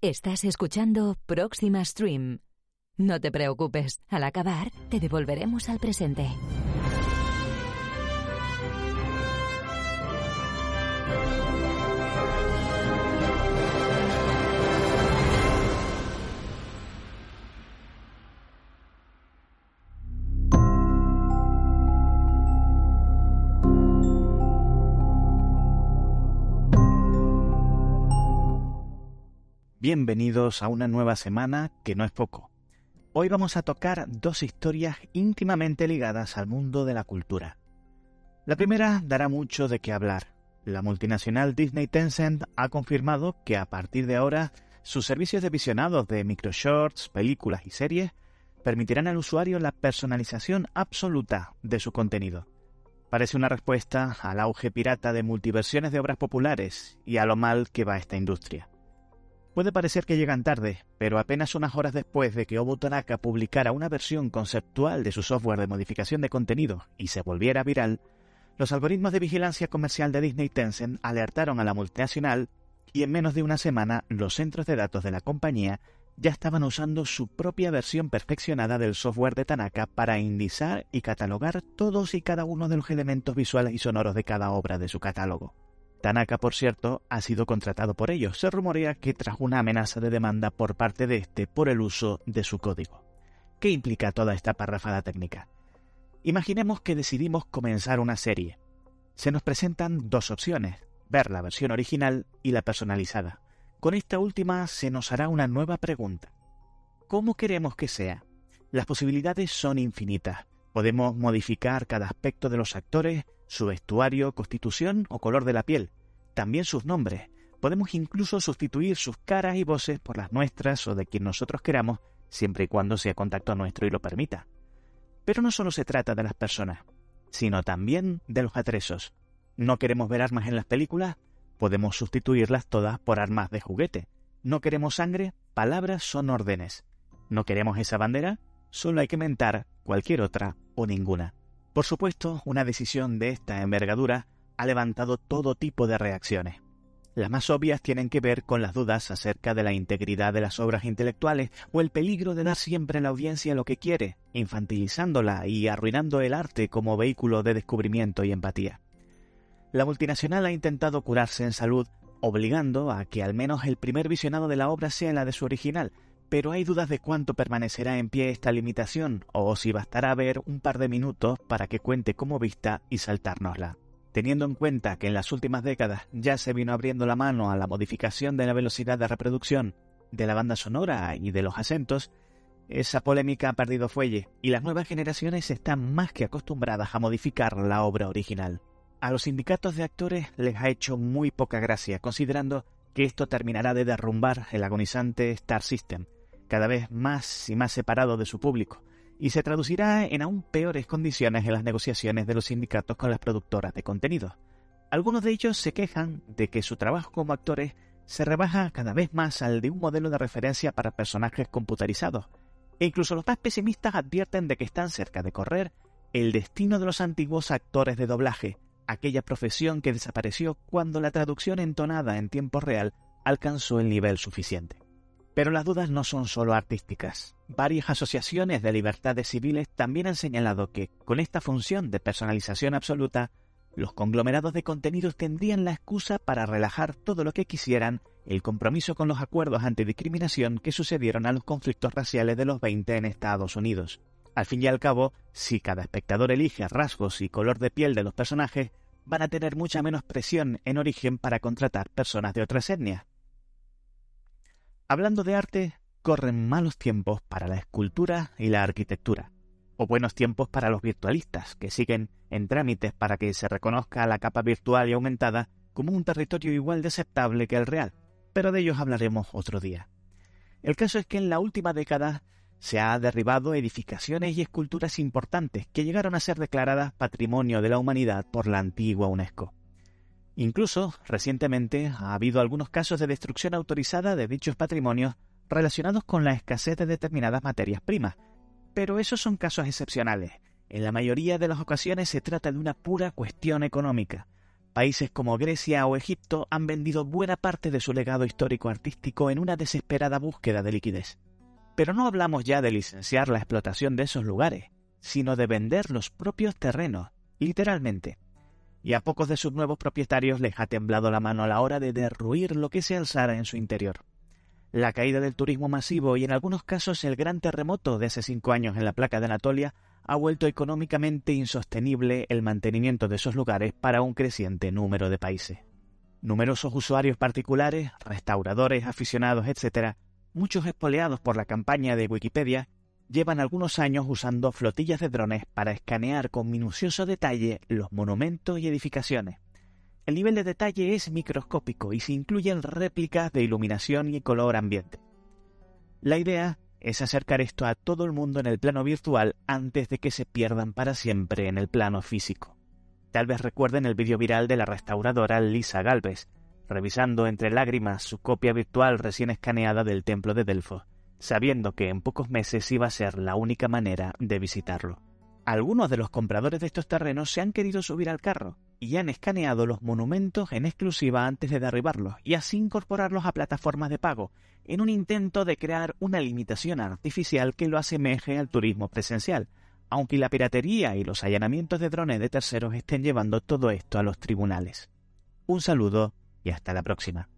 Estás escuchando Próxima Stream. No te preocupes, al acabar te devolveremos al presente. Bienvenidos a una nueva semana que no es poco. Hoy vamos a tocar dos historias íntimamente ligadas al mundo de la cultura. La primera dará mucho de qué hablar. La multinacional Disney Tencent ha confirmado que a partir de ahora sus servicios de visionados de microshorts, películas y series permitirán al usuario la personalización absoluta de su contenido. Parece una respuesta al auge pirata de multiversiones de obras populares y a lo mal que va esta industria. Puede parecer que llegan tarde, pero apenas unas horas después de que Obu Tanaka publicara una versión conceptual de su software de modificación de contenido y se volviera viral, los algoritmos de vigilancia comercial de Disney Tencent alertaron a la multinacional y en menos de una semana los centros de datos de la compañía ya estaban usando su propia versión perfeccionada del software de Tanaka para indizar y catalogar todos y cada uno de los elementos visuales y sonoros de cada obra de su catálogo. Tanaka, por cierto, ha sido contratado por ellos. Se rumorea que tras una amenaza de demanda por parte de este por el uso de su código. ¿Qué implica toda esta parrafada técnica? Imaginemos que decidimos comenzar una serie. Se nos presentan dos opciones, ver la versión original y la personalizada. Con esta última se nos hará una nueva pregunta. ¿Cómo queremos que sea? Las posibilidades son infinitas. Podemos modificar cada aspecto de los actores, su vestuario, constitución o color de la piel, también sus nombres. Podemos incluso sustituir sus caras y voces por las nuestras o de quien nosotros queramos, siempre y cuando sea contacto nuestro y lo permita. Pero no solo se trata de las personas, sino también de los atrezos. ¿No queremos ver armas en las películas? Podemos sustituirlas todas por armas de juguete. ¿No queremos sangre? Palabras son órdenes. ¿No queremos esa bandera? Solo hay que mentar cualquier otra o ninguna. Por supuesto, una decisión de esta envergadura ha levantado todo tipo de reacciones. Las más obvias tienen que ver con las dudas acerca de la integridad de las obras intelectuales o el peligro de dar siempre a la audiencia lo que quiere, infantilizándola y arruinando el arte como vehículo de descubrimiento y empatía. La multinacional ha intentado curarse en salud, obligando a que al menos el primer visionado de la obra sea la de su original, pero hay dudas de cuánto permanecerá en pie esta limitación o si bastará ver un par de minutos para que cuente como vista y saltárnosla. Teniendo en cuenta que en las últimas décadas ya se vino abriendo la mano a la modificación de la velocidad de reproducción, de la banda sonora y de los acentos, esa polémica ha perdido fuelle y las nuevas generaciones están más que acostumbradas a modificar la obra original. A los sindicatos de actores les ha hecho muy poca gracia, considerando que esto terminará de derrumbar el agonizante Star System, cada vez más y más separado de su público, y se traducirá en aún peores condiciones en las negociaciones de los sindicatos con las productoras de contenido. Algunos de ellos se quejan de que su trabajo como actores se rebaja cada vez más al de un modelo de referencia para personajes computarizados, e incluso los más pesimistas advierten de que están cerca de correr el destino de los antiguos actores de doblaje, aquella profesión que desapareció cuando la traducción entonada en tiempo real alcanzó el nivel suficiente. Pero las dudas no son solo artísticas. Varias asociaciones de libertades civiles también han señalado que, con esta función de personalización absoluta, los conglomerados de contenidos tendrían la excusa para relajar todo lo que quisieran el compromiso con los acuerdos antidiscriminación que sucedieron a los conflictos raciales de los 20 en Estados Unidos. Al fin y al cabo, si cada espectador elige rasgos y color de piel de los personajes, van a tener mucha menos presión en origen para contratar personas de otras etnias. Hablando de arte, corren malos tiempos para la escultura y la arquitectura, o buenos tiempos para los virtualistas, que siguen en trámites para que se reconozca la capa virtual y aumentada como un territorio igual de aceptable que el real. pero de ellos hablaremos otro día. El caso es que en la última década se ha derribado edificaciones y esculturas importantes que llegaron a ser declaradas Patrimonio de la Humanidad por la antigua UNESCO. Incluso, recientemente, ha habido algunos casos de destrucción autorizada de dichos patrimonios relacionados con la escasez de determinadas materias primas, pero esos son casos excepcionales. En la mayoría de las ocasiones se trata de una pura cuestión económica. Países como Grecia o Egipto han vendido buena parte de su legado histórico artístico en una desesperada búsqueda de liquidez. Pero no hablamos ya de licenciar la explotación de esos lugares, sino de vender los propios terrenos, literalmente. Y a pocos de sus nuevos propietarios les ha temblado la mano a la hora de derruir lo que se alzara en su interior. La caída del turismo masivo y en algunos casos el gran terremoto de hace cinco años en la placa de Anatolia ha vuelto económicamente insostenible el mantenimiento de esos lugares para un creciente número de países. Numerosos usuarios particulares, restauradores, aficionados, etc., muchos espoleados por la campaña de Wikipedia, llevan algunos años usando flotillas de drones para escanear con minucioso detalle los monumentos y edificaciones. El nivel de detalle es microscópico y se incluyen réplicas de iluminación y color ambiente. La idea es acercar esto a todo el mundo en el plano virtual antes de que se pierdan para siempre en el plano físico. Tal vez recuerden el vídeo viral de la restauradora Lisa Galvez, revisando entre lágrimas su copia virtual recién escaneada del templo de Delfos, sabiendo que en pocos meses iba a ser la única manera de visitarlo. Algunos de los compradores de estos terrenos se han querido subir al carro y han escaneado los monumentos en exclusiva antes de derribarlos y así incorporarlos a plataformas de pago, en un intento de crear una limitación artificial que lo asemeje al turismo presencial, aunque la piratería y los allanamientos de drones de terceros estén llevando todo esto a los tribunales. Un saludo y hasta la próxima.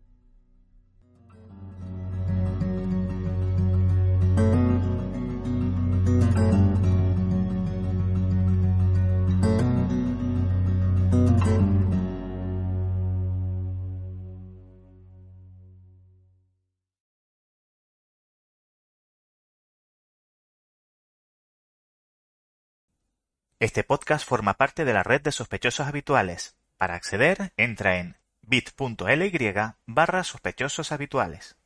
Este podcast forma parte de la red de sospechosos habituales. Para acceder, entra en bit.ly barra sospechosos habituales.